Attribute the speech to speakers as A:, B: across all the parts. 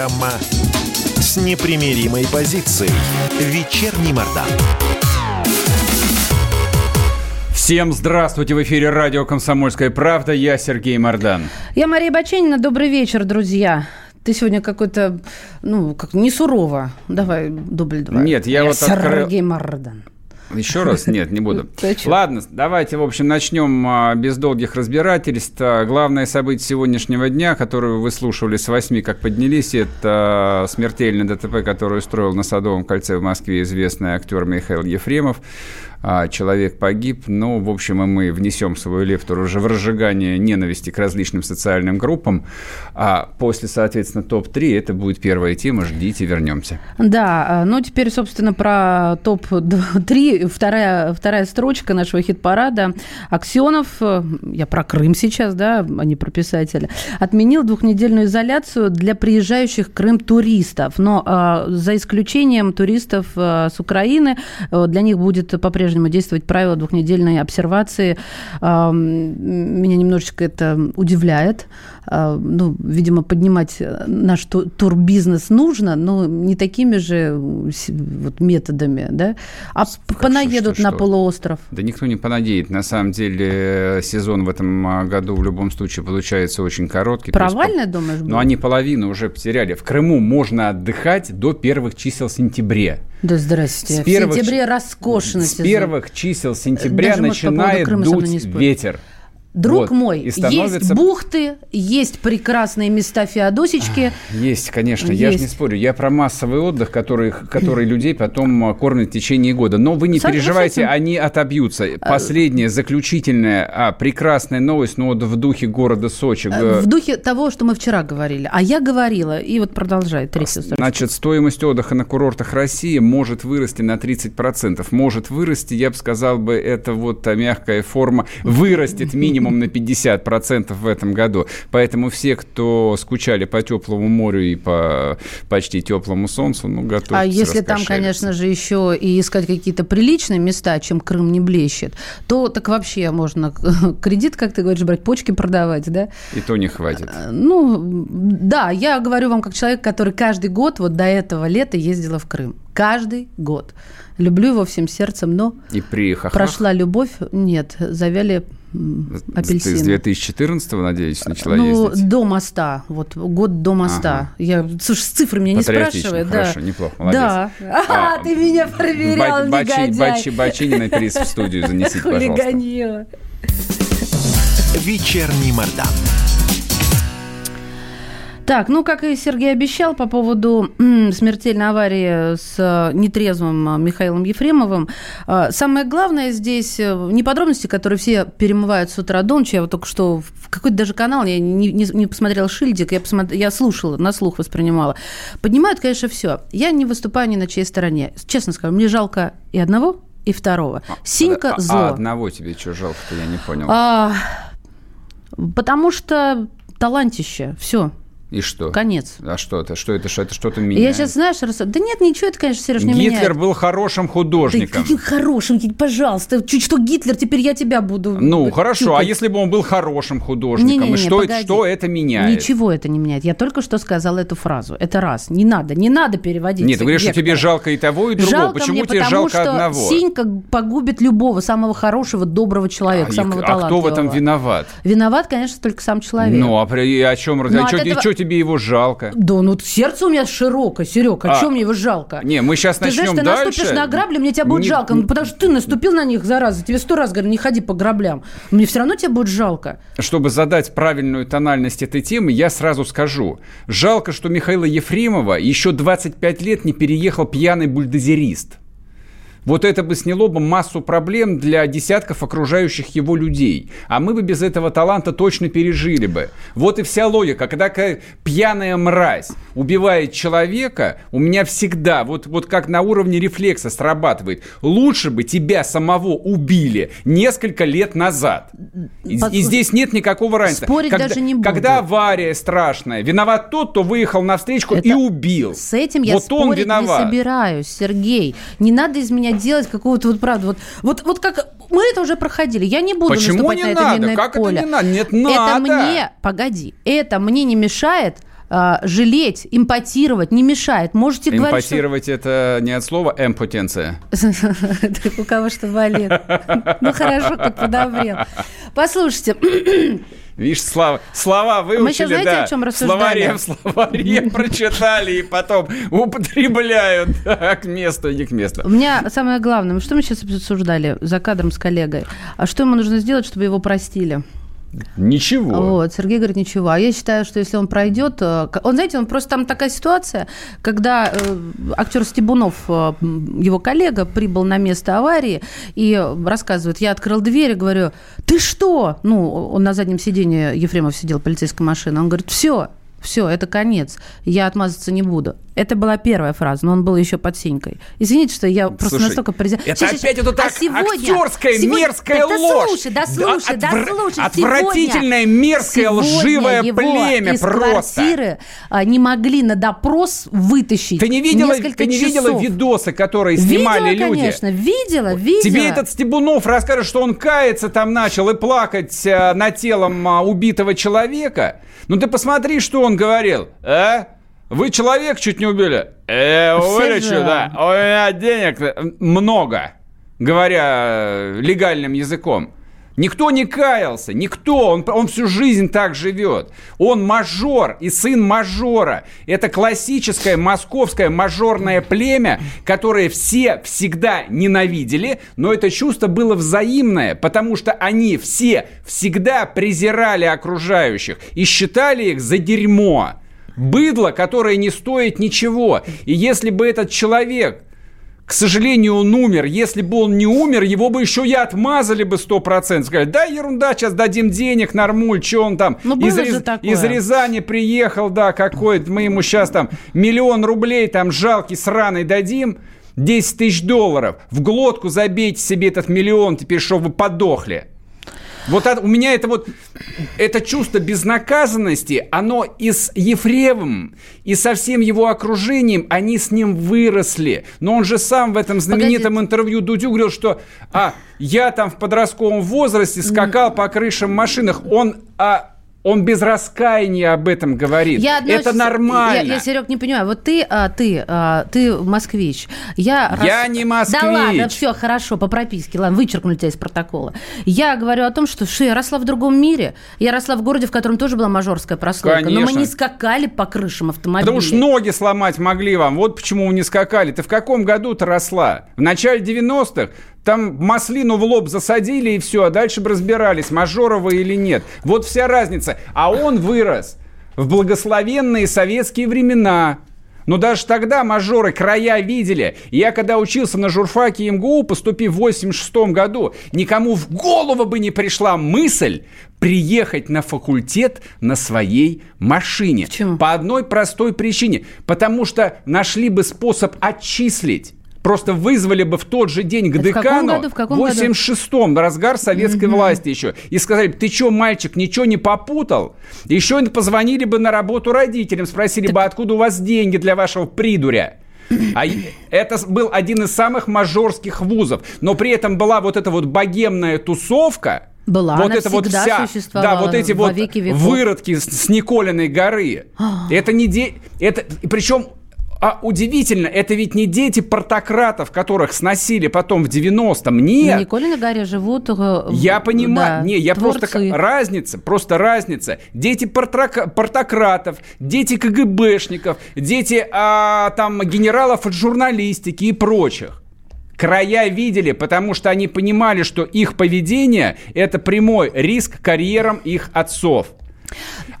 A: Программа с непримиримой позицией. Вечерний Мордан.
B: Всем здравствуйте! В эфире радио «Комсомольская правда». Я Сергей Мордан.
C: Я Мария Баченина. Добрый вечер, друзья. Ты сегодня какой-то, ну, как не сурово. Давай, дубль два.
B: Нет, я, я вот
C: Сергей открыл... Мордан.
B: Еще раз? Нет, не буду. Ладно, давайте, в общем, начнем а, без долгих разбирательств. А, главное событие сегодняшнего дня, которое вы слушали с 8, как поднялись, это смертельный ДТП, который устроил на Садовом кольце в Москве известный актер Михаил Ефремов. А, человек погиб. Ну, в общем, и мы внесем свою лепту уже в разжигание ненависти к различным социальным группам. А после, соответственно, топ-3 это будет первая тема. Ждите, вернемся.
C: Да, ну теперь, собственно, про топ-3. Вторая, вторая строчка нашего хит-парада. Аксенов, э, я про Крым сейчас, да, а не про писателя, отменил двухнедельную изоляцию для приезжающих Крым туристов. Но э, за исключением туристов э, с Украины, э, для них будет по-прежнему по-прежнему действовать правило двухнедельной обсервации. Меня немножечко это удивляет. А, ну, видимо, поднимать наш турбизнес нужно, но не такими же вот методами, да? А Хорошо, понаедут что, на что? полуостров.
B: Да никто не понадеет. На самом деле сезон в этом а, году в любом случае получается очень короткий.
C: Провально, есть, думаешь?
B: Ну, они половину уже потеряли. В Крыму можно отдыхать до первых чисел сентября.
C: Да здрасте. С первых, в сентябре роскошно
B: С первых чисел сентября Даже, начинает по дуть ветер.
C: Друг вот. мой, и становится... есть бухты, есть прекрасные места Феодосички.
B: Есть, конечно, есть. я же не спорю. Я про массовый отдых, который, который людей потом а, кормят в течение года. Но вы не Со- переживайте, они отобьются. А, Последняя, заключительная, а, прекрасная новость, но вот в духе города Сочи.
C: В духе того, что мы вчера говорили. А я говорила, и вот продолжает
B: третья Значит, стоимость отдыха на курортах России может вырасти на 30%. Может вырасти, я бы сказал бы, это вот мягкая форма, вырастет минимум минимум на 50% в этом году. Поэтому все, кто скучали по теплому морю и по почти теплому солнцу, ну, готовы.
C: А если там, конечно же, еще и искать какие-то приличные места, чем Крым не блещет, то так вообще можно кредит, как ты говоришь, брать, почки продавать, да?
B: И то не хватит.
C: А, ну, да, я говорю вам как человек, который каждый год вот до этого лета ездила в Крым. Каждый год. Люблю его всем сердцем, но
B: и при
C: прошла любовь, нет, завяли апельсины.
B: Ты с 2014 надеюсь, начала
C: ну,
B: ездить?
C: до моста, вот, год до моста. Ага. Я, слушай, с цифрами меня не спрашивай.
B: Хорошо,
C: да.
B: неплохо, молодец.
C: Да. А, а, ты меня проверял, ба- негодяй.
B: Бачи, Бачинина приз в студию занесите, пожалуйста.
A: Вечерний Мордан.
C: Так, ну, как и Сергей обещал по поводу смертельной аварии с э, нетрезвым э, Михаилом Ефремовым, э, самое главное здесь не подробности, которые все перемывают с утра до ночи. Я вот только что в какой-то даже канал, я не, не, не посмотрела шильдик, я, посмотр... я слушала, на слух воспринимала. Поднимают, конечно, все. Я не выступаю ни на чьей стороне. Честно скажу, мне жалко и одного, и второго. А, Синька а, зло. А
B: одного тебе что жалко-то, я не понял.
C: А, потому что талантище, все.
B: И что?
C: Конец.
B: А что это? Что это? Что это что-то меняет?
C: Я сейчас, знаешь, рас... да нет, ничего это, конечно, Сереж, не
B: Гитлер
C: меняет.
B: был хорошим художником. Да
C: хорошим? Пожалуйста, чуть что Гитлер, теперь я тебя буду...
B: Ну, хорошо, тюкать. а если бы он был хорошим художником? Не, не, не, и что, это, что это меняет?
C: Ничего это не меняет. Я только что сказала эту фразу. Это раз. Не надо, не надо переводить.
B: Нет, ты говоришь, что тебе жалко и того, и другого.
C: Жалко
B: Почему
C: мне,
B: тебе
C: потому,
B: жалко
C: что
B: одного?
C: Синька погубит любого самого хорошего, доброго человека, а, самого
B: а
C: талантливого.
B: А кто в этом виноват?
C: Виноват, конечно, только сам человек.
B: Ну, а при, о чем? Ну, а что, этого... тебе его жалко?
C: Да, ну сердце у меня широкое, Серег, а, а чем мне его жалко?
B: Не, мы сейчас
C: ты
B: начнем
C: знаешь, ты
B: дальше.
C: наступишь на грабли, мне тебя будет не... жалко, ну, потому что ты наступил на них, зараза, тебе сто раз говорю, не ходи по граблям. Мне все равно тебе будет жалко.
B: Чтобы задать правильную тональность этой темы, я сразу скажу. Жалко, что Михаила Ефремова еще 25 лет не переехал пьяный бульдозерист. Вот это бы сняло бы массу проблем для десятков окружающих его людей. А мы бы без этого таланта точно пережили бы. Вот и вся логика. Когда пьяная мразь убивает человека, у меня всегда, вот, вот как на уровне рефлекса срабатывает, лучше бы тебя самого убили несколько лет назад. И, и здесь нет никакого разницы.
C: Спорить
B: когда,
C: даже не буду.
B: Когда авария страшная, виноват тот, кто выехал на встречку и убил.
C: С этим я вот спорить он виноват. не собираюсь, Сергей. Не надо из меня делать какого-то вот правда. Вот, вот, вот как мы это уже проходили. Я не буду
B: Почему
C: наступать
B: не
C: на это
B: надо?
C: минное
B: как
C: поле.
B: это не надо? Нет,
C: надо. Это мне, погоди, это мне не мешает э, жалеть, импотировать не мешает. Можете говорить, что...
B: Импотировать это не от слова эмпотенция.
C: У кого что болит. Ну хорошо, как подобрел. Послушайте,
B: Видишь, слова, слова выучили,
C: Мы сейчас знаете,
B: да.
C: о чем рассуждали?
B: Словаре в словаре прочитали и потом употребляют да, к месту и не к месту.
C: у меня самое главное, что мы сейчас обсуждали за кадром с коллегой, а что ему нужно сделать, чтобы его простили?
B: Ничего.
C: Вот, Сергей говорит, ничего. А я считаю, что если он пройдет... э, Он, знаете, он просто там такая ситуация, когда э, актер Стебунов, э, его коллега, прибыл на место аварии и рассказывает, я открыл дверь и говорю, ты что? Ну, он на заднем сиденье, Ефремов сидел, полицейская машина. Он говорит, все, все, это конец, я отмазаться не буду. Это была первая фраза, но он был еще под синькой. Извините, что я просто
B: Слушай,
C: настолько... презя-
B: Это
C: щас,
B: опять вот эта
C: А сегодня-
B: актерская
C: сегодня-
B: мерзкая
C: Так
B: ложь.
C: слушай, да слушай, да
B: отвра-
C: слушай.
B: Отвратительное,
C: сегодня-
B: мерзкое,
C: сегодня
B: лживое
C: его
B: племя
C: из
B: просто.
C: квартиры а, не могли на допрос вытащить
B: Ты не видела,
C: несколько
B: ты не видела
C: часов.
B: видосы, которые снимали
C: видела,
B: люди?
C: конечно, видела, видела.
B: Тебе этот Стебунов расскажет, что он кается там начал и плакать э, над телом а, убитого человека. Ну ты посмотри, что он говорил. А? Вы человек чуть не убили? Э, вылечу, да. У меня денег э, много, говоря э, легальным языком. Никто не каялся, никто, он, он всю жизнь так живет. Он мажор и сын мажора. Это классическое московское мажорное племя, которое все всегда ненавидели, но это чувство было взаимное, потому что они все всегда презирали окружающих и считали их за дерьмо. Быдло, которое не стоит ничего. И если бы этот человек к сожалению, он умер. Если бы он не умер, его бы еще и отмазали бы 100%. Сказали, да, ерунда, сейчас дадим денег, нормуль, что он там
C: Ну,
B: из, Рез- из Рязани приехал, да, какой мы ему сейчас там миллион рублей там жалкий, сраный дадим, 10 тысяч долларов. В глотку забейте себе этот миллион, теперь, чтобы вы подохли. Вот от- у меня это вот, это чувство безнаказанности, оно и с Ефремовым, и со всем его окружением, они с ним выросли. Но он же сам в этом знаменитом
C: Погодите.
B: интервью Дудю говорил, что а, я там в подростковом возрасте скакал по крышам машинах. Он, а, он без раскаяния об этом говорит.
C: Я одно
B: это нормально.
C: Я, я, Серег, не понимаю. Вот ты, а, ты, а, ты москвич. Я,
B: Я не москвич.
C: Да ладно, все хорошо, по прописке. Ладно, вычеркнули тебя из протокола. Я говорю о том, что, что я росла в другом мире. Я росла в городе, в котором тоже была мажорская прослойка. Но мы
B: Конечно.
C: не скакали по крышам автомобилей.
B: Потому что ноги сломать могли вам. Вот почему вы не скакали. Ты в каком году ты росла? В начале 90-х? Там маслину в лоб засадили и все, а дальше бы разбирались, мажорова или нет. Вот вся разница. А он вырос в благословенные советские времена. Но даже тогда мажоры края видели. Я когда учился на журфаке МГУ, поступив в 86 году, никому в голову бы не пришла мысль приехать на факультет на своей машине.
C: Почему?
B: По одной простой причине. Потому что нашли бы способ отчислить. Просто вызвали бы в тот же день к
C: Это
B: декану?
C: В каком году?
B: 86-м, разгар советской власти еще. И сказали, ты что, мальчик, ничего не попутал? Еще позвонили бы на работу родителям, спросили бы, откуда у вас деньги для вашего придуря? А это был один из самых мажорских вузов. Но при этом была вот эта вот богемная тусовка.
C: Была,
B: вот
C: она
B: это вот вся, да, вот эти
C: во
B: вот
C: веков.
B: выродки с, с Николиной горы. это не де... это причем а удивительно, это ведь не дети портократов, которых сносили потом в 90-м.
C: На
B: Нет.
C: Николиной горе живут... э,
B: Я понимаю,
C: да,
B: не, я просто
C: творцы.
B: к- разница, просто разница. Дети портрака- портократов, дети КГБшников, дети а, там генералов от журналистики и прочих. Края видели, потому что они понимали, что их поведение – это прямой риск карьерам их отцов.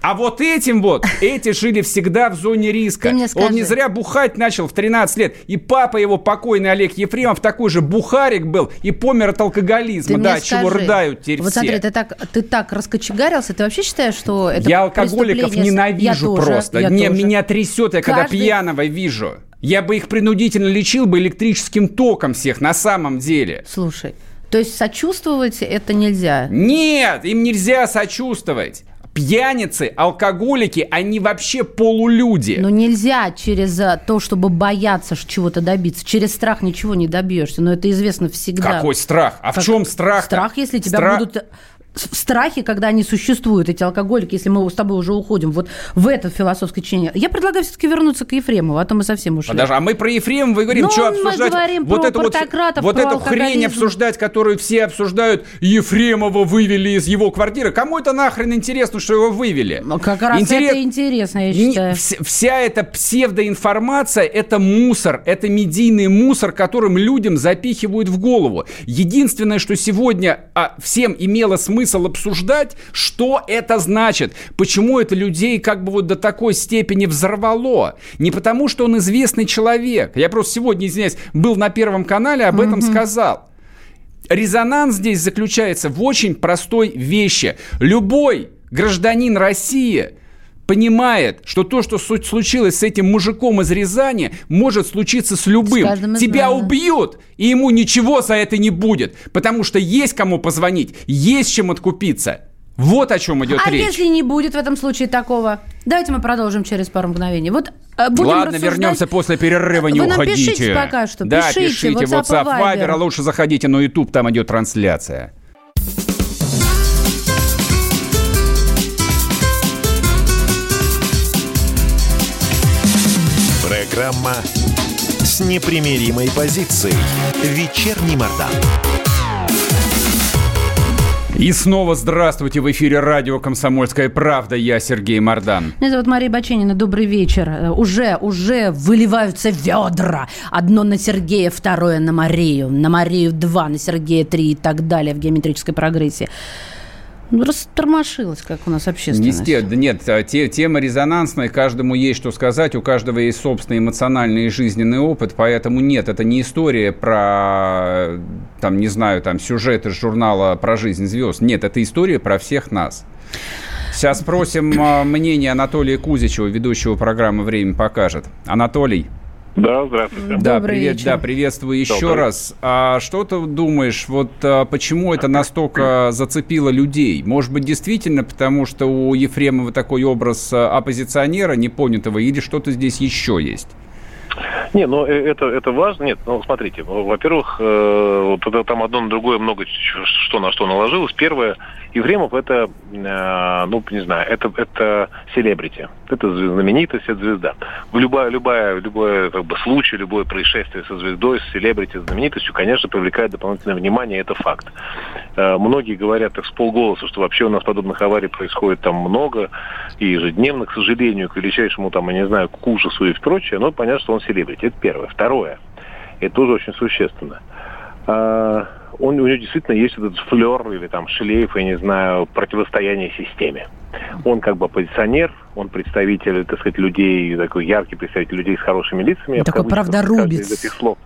B: А вот этим вот, эти жили всегда в зоне риска. Он не зря бухать начал в 13 лет. И папа его, покойный Олег Ефремов, такой же бухарик был и помер от алкоголизма.
C: Ты
B: да, от чего рыдают теперь
C: Вот
B: все.
C: смотри, ты так, ты так раскочегарился, ты вообще считаешь, что это
B: я алкоголиков ненавижу
C: Я тоже,
B: просто.
C: я
B: Не,
C: тоже.
B: меня трясет, я когда
C: Каждый-
B: пьяного вижу. Я бы их принудительно лечил бы электрическим током всех на самом деле.
C: Слушай, то есть сочувствовать это нельзя?
B: Нет, им нельзя сочувствовать. Пьяницы, алкоголики, они вообще полулюди.
C: Но нельзя через а, то, чтобы бояться чего-то добиться. Через страх ничего не добьешься. Но это известно всегда.
B: Какой страх? А в
C: Как-
B: чем страх?
C: Страх, если тебя будут в страхе, когда они существуют, эти алкоголики, если мы с тобой уже уходим вот в это философское чтение. Я предлагаю все-таки вернуться к Ефремову, а то мы совсем ушли.
B: Подожди, а мы про Ефремова говорим,
C: Ну,
B: что
C: мы
B: обсуждать?
C: говорим
B: вот
C: про
B: это вот, вот
C: про
B: эту хрень обсуждать, которую все обсуждают, Ефремова вывели из его квартиры. Кому это нахрен интересно, что его вывели?
C: Ну, Как раз
B: Интерес-
C: это интересно, я
B: Не-
C: считаю.
B: вс- Вся эта псевдоинформация – это мусор, это медийный мусор, которым людям запихивают в голову. Единственное, что сегодня а, всем имело смысл обсуждать, что это значит, почему это людей как бы вот до такой степени взорвало. Не потому, что он известный человек. Я просто сегодня, извиняюсь, был на Первом канале, об этом сказал. Резонанс здесь заключается в очень простой вещи. Любой гражданин России понимает, что то, что случилось с этим мужиком из Рязани, может случиться с любым.
C: С
B: Тебя
C: да.
B: убьют, и ему ничего за это не будет, потому что есть кому позвонить, есть чем откупиться. Вот о чем идет
C: А
B: речь.
C: если не будет в этом случае такого? Давайте мы продолжим через пару мгновений. Вот э, будем
B: Ладно,
C: рассуждать-
B: вернемся после перерыва, не
C: Вы нам
B: уходите.
C: пишите пока что,
B: Да,
C: пишите,
B: пишите,
C: WhatsApp
B: WhatsApp,
C: Viber.
B: Viber, а лучше заходите на YouTube, там идет трансляция.
A: Программа с непримиримой позицией. Вечерний Мордан.
B: И снова здравствуйте в эфире радио «Комсомольская правда». Я Сергей Мордан.
C: Меня зовут Мария Баченина. Добрый вечер. Э, Уже, уже выливаются ведра. Одно на Сергея, второе на Марию. На Марию два, на Сергея три и так далее в геометрической прогрессии. Ну, растормошилась, как у нас общественность.
B: Да нет, а те- тема резонансная, каждому есть что сказать, у каждого есть собственный эмоциональный и жизненный опыт, поэтому нет, это не история про, там, не знаю, там, сюжет из журнала про жизнь звезд. Нет, это история про всех нас. Сейчас спросим а, мнение Анатолия Кузичева, ведущего программы «Время покажет». Анатолий.
D: Да, здравствуйте.
B: Да,
C: Добрый
B: привет,
C: вечер.
B: да, приветствую еще
D: Добрый.
B: раз. А что ты думаешь, вот а, почему это настолько зацепило людей? Может быть, действительно, потому что у Ефремова такой образ а, оппозиционера непонятого, или что-то здесь еще есть?
D: Не, ну э, это, это важно. Нет, ну смотрите, во-первых, э, вот там одно на другое много что на что наложилось. Первое, Ефремов это, э, ну, не знаю, это, это селебрити. Это знаменитость, это звезда. Любая, любая, любой как бы, случай, любое происшествие со звездой, с селебрити, с знаменитостью, конечно, привлекает дополнительное внимание, это факт. Э, Многие говорят так с полголоса, что вообще у нас подобных аварий происходит там много, и ежедневно, к сожалению, к величайшему там, я не знаю, к ужасу и прочее, но понятно, что он селебрити. Это первое. Второе, это тоже очень существенно. А, он, у него действительно есть этот флер или там шлейф, я не знаю, противостояние системе. Он как бы оппозиционер, он представитель, так сказать, людей, такой яркий представитель людей с хорошими лицами.
C: Такой правдорубец.
D: из этих слов.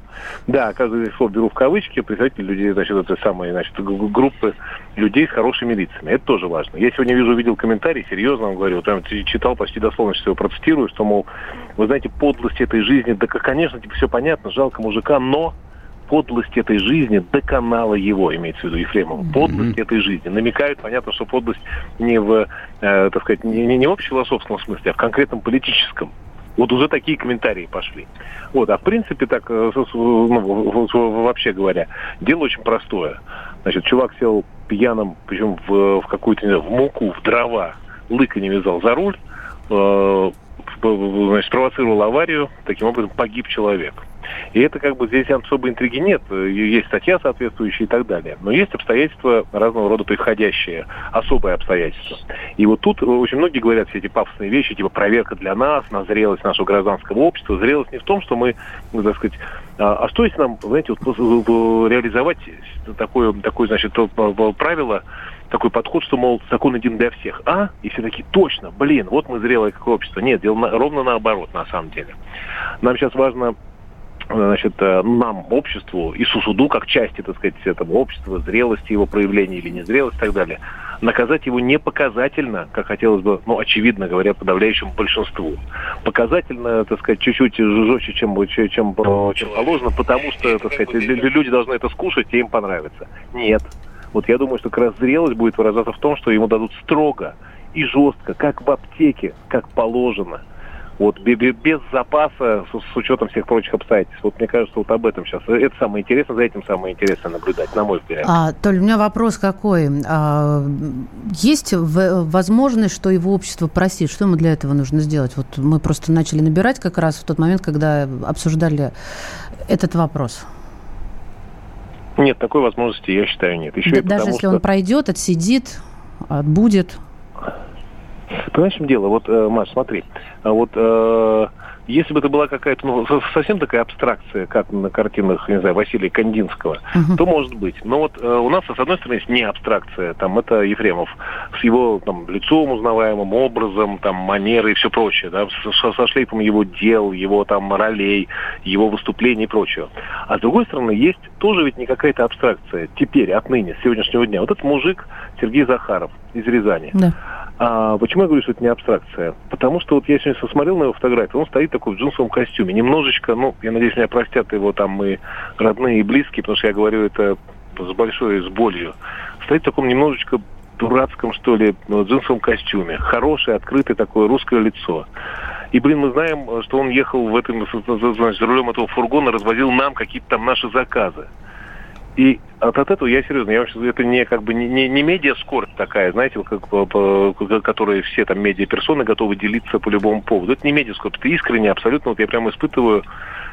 D: Да, каждый из этих слов беру в кавычки, представитель людей, значит, этой самой, значит, группы людей с хорошими лицами. Это тоже важно. Я сегодня вижу, видел комментарий, серьезно вам говорю, прям читал почти дословно, что его процитирую, что, мол, вы знаете, подлость этой жизни, да, конечно, типа, все понятно, жалко мужика, но подлость этой жизни доконала его, имеется в виду Ефремова. Подлость этой жизни. Намекают, понятно, что подлость не в, э, так сказать, не, не- в общефилософском смысле, а в конкретном политическом. Вот уже такие комментарии пошли. Вот, а в принципе, так, э, ну, вообще говоря, дело очень простое. Значит, чувак сел пьяным, причем в, в какую-то, в муку, в дрова, лыка не вязал за руль, э, значит, спровоцировал аварию, таким образом погиб человек. И это как бы здесь особой интриги нет, э, есть статья соответствующая и так далее. Но есть обстоятельства разного рода приходящие, особые обстоятельства. И вот тут очень многие говорят все эти пафосные вещи, типа проверка для нас, на зрелость нашего гражданского общества. Зрелость не в том, что мы, ну, так сказать, а, а что если нам, знаете, вот, в- в- реализовать такое, такое, значит, п- правило, такой подход, что, мол, закон один для всех. А? И все такие, точно, блин, вот мы зрелое как общество. Нет, дело на- ровно наоборот, на самом деле. Нам сейчас важно значит, э, нам, обществу, и суду, как части, так сказать, этого общества, зрелости его проявления или незрелости и так далее, наказать его не показательно, как хотелось бы, ну, очевидно говоря, подавляющему большинству. Показательно, так сказать, чуть-чуть жестче, чем, чем, чем, э, чем положено, потому что, так сказать, лю- люди должны это скушать, и им понравится. Нет. Вот я думаю, что как раз зрелость будет выражаться в том, что ему дадут строго и жестко, как в аптеке, как положено, вот без запаса, с, с учетом всех прочих обстоятельств. Вот мне кажется, вот об этом сейчас. Это самое интересное, за этим самое интересное наблюдать, на мой взгляд.
C: А, Толь, у меня вопрос какой. А, есть возможность, что его общество простит? Что ему для этого нужно сделать? Вот мы просто начали набирать как раз в тот момент, когда обсуждали этот вопрос.
D: Нет, такой возможности, я считаю, нет.
C: Еще да, даже потому, если что... он пройдет, отсидит, отбудет.
D: Понимаешь, в чем дело? Вот, э, Маш, смотри, а вот э, если бы это была какая-то ну, совсем такая абстракция, как на картинах, не знаю, Василия Кандинского, uh-huh. то может быть. Но вот э, у нас, с одной стороны, есть не абстракция, там это Ефремов с его там, лицом узнаваемым, образом, там, манерой и все прочее, да, со, со шлейфом его дел, его там ролей, его выступлений и прочего. А с другой стороны, есть тоже ведь не какая-то абстракция теперь, отныне, с сегодняшнего дня. Вот этот мужик Сергей Захаров из Рязани. Да. А почему я говорю, что это не абстракция? Потому что вот я сегодня посмотрел на его фотографию, он стоит такой в джинсовом костюме. Немножечко, ну, я надеюсь, меня простят его там и родные, и близкие, потому что я говорю это с большой, с болью. Стоит в таком немножечко дурацком, что ли, ну, джинсовом костюме. Хорошее, открытое такое русское лицо. И, блин, мы знаем, что он ехал в этом, значит, за рулем этого фургона, развозил нам какие-то там наши заказы. И от, от этого я серьезно, я вообще это не как бы не, не, не медиаскорбь такая, знаете, как, по, по, которые все там медиаперсоны готовы делиться по любому поводу. Это не медиаскорбь, это искренне абсолютно. Вот я прямо испытываю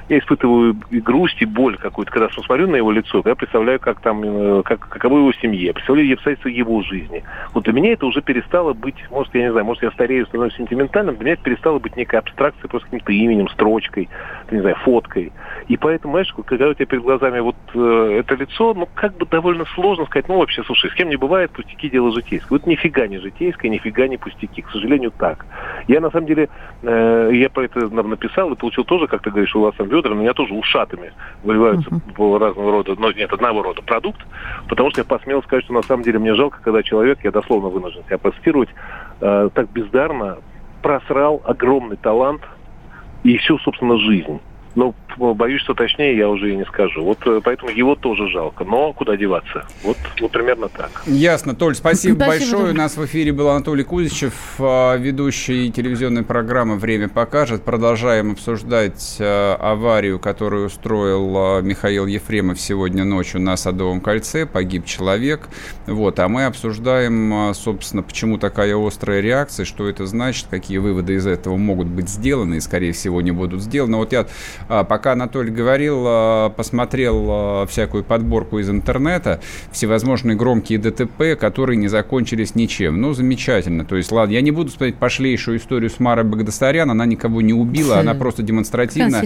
D: я испытываю и грусть, и боль какую-то, когда смотрю на его лицо, я представляю, как там, э, как, каково его семье, представляю обстоятельства его жизни. Вот для меня это уже перестало быть, может, я не знаю, может, я старею, становлюсь сентиментальным, для меня это перестало быть некой абстракцией, просто каким-то именем, строчкой, не знаю, фоткой. И поэтому, знаешь, когда у тебя перед глазами вот э, это лицо, ну, как бы довольно сложно сказать, ну, вообще, слушай, с кем не бывает, пустяки дело житейское. Вот нифига не житейское, нифига не пустяки, к сожалению, так. Я, на самом деле, э, я про это написал и получил тоже, как ты говоришь, у вас ведра, у меня тоже ушатами выливаются uh-huh. разного рода, но нет, одного рода продукт, потому что я посмел сказать, что на самом деле мне жалко, когда человек, я дословно вынужден себя процитировать, э, так бездарно просрал огромный талант и всю, собственно, жизнь. Ну, боюсь, что точнее я уже и не скажу. Вот э, поэтому его тоже жалко. Но куда деваться? Вот, вот примерно так.
B: Ясно. Толь, спасибо, спасибо большое. У нас в эфире был Анатолий Кузичев, а, ведущий телевизионной программы «Время покажет». Продолжаем обсуждать аварию, которую устроил Михаил Ефремов сегодня ночью на Садовом кольце. Погиб человек. Вот. А мы обсуждаем, собственно, почему такая острая реакция, что это значит, какие выводы из этого могут быть сделаны и, скорее всего, не будут сделаны. Вот я а, пока Анатолий говорил, а, посмотрел а, всякую подборку из интернета, всевозможные громкие ДТП, которые не закончились ничем. Ну, замечательно. То есть, ладно, я не буду смотреть пошлейшую историю с Марой Багдасарян, она никого не убила, она просто демонстративно...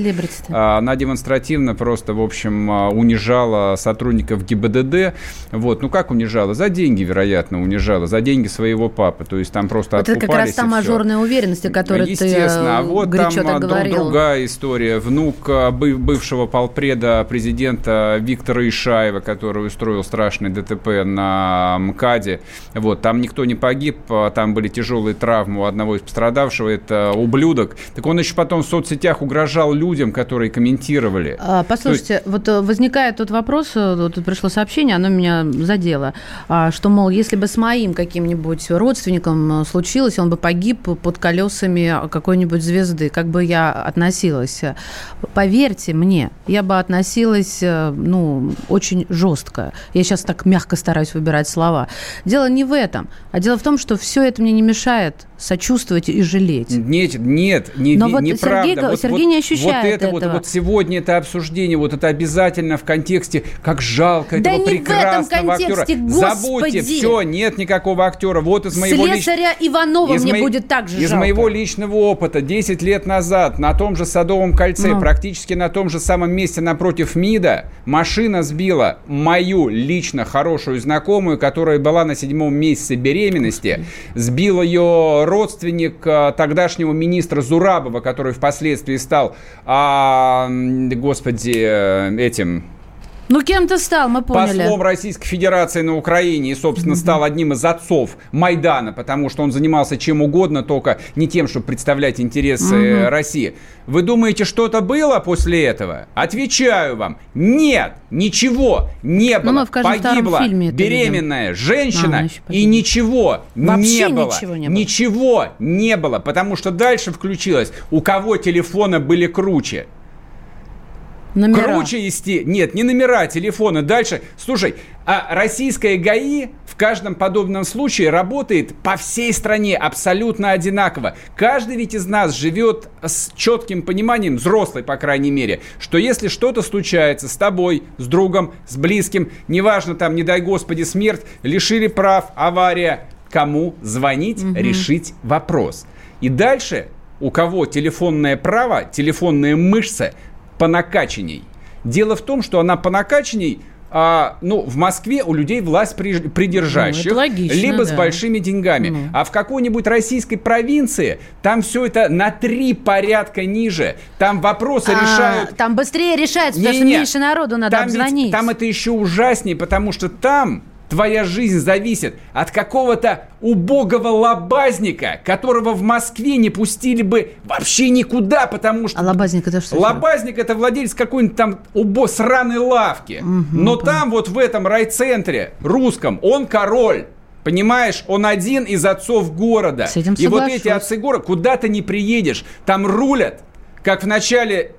B: Она демонстративно просто, в общем, унижала сотрудников ГИБДД. Вот, ну как унижала? За деньги, вероятно, унижала, за деньги своего папы. То есть там просто
C: вот Это как раз та мажорная уверенность, о которой ты а вот там говорил.
B: другая история. Внук а, бывшего полпреда президента Виктора Ишаева, который устроил страшный ДТП на МКАДе. Вот, там никто не погиб, а там были тяжелые травмы у одного из пострадавшего, это ублюдок. Так он еще потом в соцсетях угрожал людям, которые комментировали.
C: А, послушайте, есть... вот э, возникает тот вопрос, э, вот тут пришло сообщение, оно меня задело, что, мол, если бы с моим каким-нибудь родственником э, случилось, он бы погиб под колесами какой-нибудь звезды, как бы я относилась. Поверьте мне, я бы относилась, э, ну, очень жестко. Я сейчас так мягко стараюсь выбирать слова. Дело не в этом, а дело в том, что все это мне не мешает сочувствовать и жалеть.
B: Нет, нет, не,
C: Но вот
B: неправда.
C: Сергей, вот, Сергей вот, не ощущает
B: вот это,
C: этого.
B: Вот, вот сегодня это обсуждение, вот это обязательно в контексте, как жалко
C: да
B: этого прекрасного
C: актера.
B: Господи. Забудьте, все, нет никакого актера. Вот из моего
C: Слесаря лич... Иванова из мне мо... будет так же
B: Из
C: жалко.
B: моего личного опыта 10 лет назад на том же Садовом кольце, ну. практически на том же самом месте напротив МИДа, машина сбила мою лично хорошую знакомую, которая была на седьмом месяце беременности, сбил ее родственник а, тогдашнего министра Зурабова, который впоследствии стал, а, господи, этим
C: Ну, кем ты стал, мы поняли.
B: Послом Российской Федерации на Украине и, собственно, стал одним из отцов Майдана, потому что он занимался чем угодно, только не тем, чтобы представлять интересы угу. России. Вы думаете, что-то было после этого? Отвечаю вам, нет, ничего не было.
C: мы в
B: Погибла
C: фильме
B: беременная видим. женщина а, и ничего
C: Вообще
B: не было.
C: Ничего не было.
B: Ничего не было, потому что дальше включилось, у кого телефоны были круче. Номера. Круче ести. Нет, не номера, телефоны. Дальше. Слушай, а российская ГАИ в каждом подобном случае работает по всей стране абсолютно одинаково. Каждый ведь из нас живет с четким пониманием, взрослый, по крайней мере, что если что-то случается с тобой, с другом, с близким, неважно там, не дай господи, смерть, лишили прав, авария, кому звонить, угу. решить вопрос. И дальше у кого телефонное право, телефонная мышца по накачанней. Дело в том, что она по накачанней а, ну, в Москве у людей власть при, придержащих, ну, логично, либо да. с большими деньгами. Ну. А в какой-нибудь российской провинции там все это на три порядка ниже. Там вопросы а, решают...
C: Там быстрее решается, потому что меньше народу надо
B: там
C: обзвонить.
B: Ведь, там это еще ужаснее, потому что там твоя жизнь зависит от какого-то убогого лобазника, которого в Москве не пустили бы вообще никуда, потому что...
C: А лобазник это что?
B: Лобазник это владелец какой-нибудь там убо сраной лавки. Угу, Но понятно. там вот в этом райцентре русском он король. Понимаешь, он один из отцов города.
C: С этим
B: И вот эти отцы города, куда ты не приедешь, там рулят, как в начале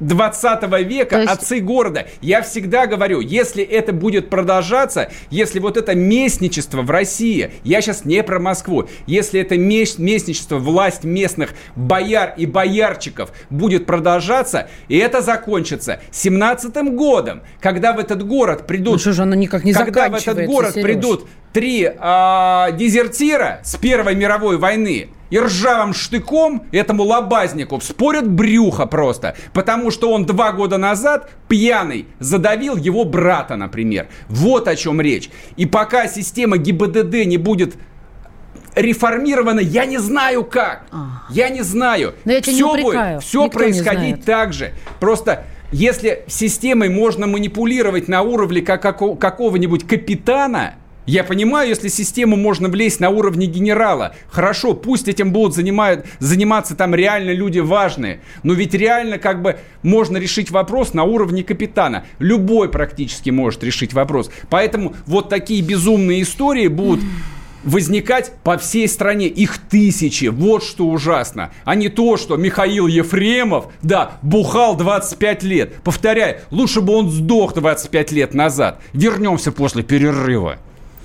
B: 20 века, есть... отцы города. Я всегда говорю, если это будет продолжаться, если вот это местничество в России, я сейчас не про Москву, если это местничество, власть местных бояр и боярчиков будет продолжаться, и это закончится 17 годом, когда в этот город придут... Ну
C: что же оно никак не
B: Когда в этот город Сереж. придут три э, дезертира с Первой мировой войны, и ржавым штыком этому лобазнику спорят брюхо просто, потому что он два года назад пьяный задавил его брата, например. Вот о чем речь. И пока система ГИБДД не будет реформирована, я не знаю как. Я не знаю.
C: Но я тебя
B: все
C: не упрекаю.
B: будет, все происходить так же. Просто если системой можно манипулировать на уровне как какого-нибудь капитана, я понимаю, если систему можно влезть на уровне генерала. Хорошо, пусть этим будут занимают, заниматься там реально люди важные. Но ведь реально как бы можно решить вопрос на уровне капитана. Любой практически может решить вопрос. Поэтому вот такие безумные истории будут возникать по всей стране. Их тысячи. Вот что ужасно. А не то, что Михаил Ефремов, да, бухал 25 лет. Повторяю, лучше бы он сдох 25 лет назад. Вернемся после перерыва.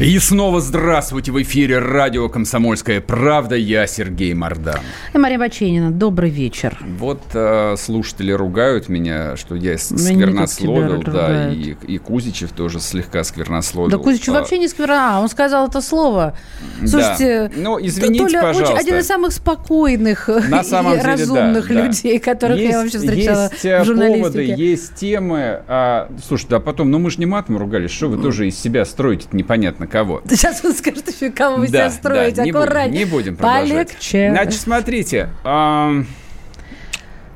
B: И снова здравствуйте в эфире радио «Комсомольская правда». Я Сергей Мордан.
C: И Мария Баченина. Добрый вечер.
B: Вот э, слушатели ругают меня, что я сквернословил. Да, и, и Кузичев тоже слегка сквернословил.
C: Да Кузичев а... вообще не скверно. А, он сказал это слово. Слушайте,
B: да. ну, извините, Толя пожалуйста.
C: один из самых спокойных На самом и деле, разумных да, людей, да. которых есть, я вообще встречала
B: есть э,
C: в журналистике.
B: поводы, есть темы. А, слушай, да потом, ну мы же не матом ругались, что вы тоже из себя строите, непонятно кого.
C: Сейчас он скажет, кого вы да, себя строите.
B: Да, не, будем, не будем продолжать.
C: Полегче.
B: Значит, смотрите. Э,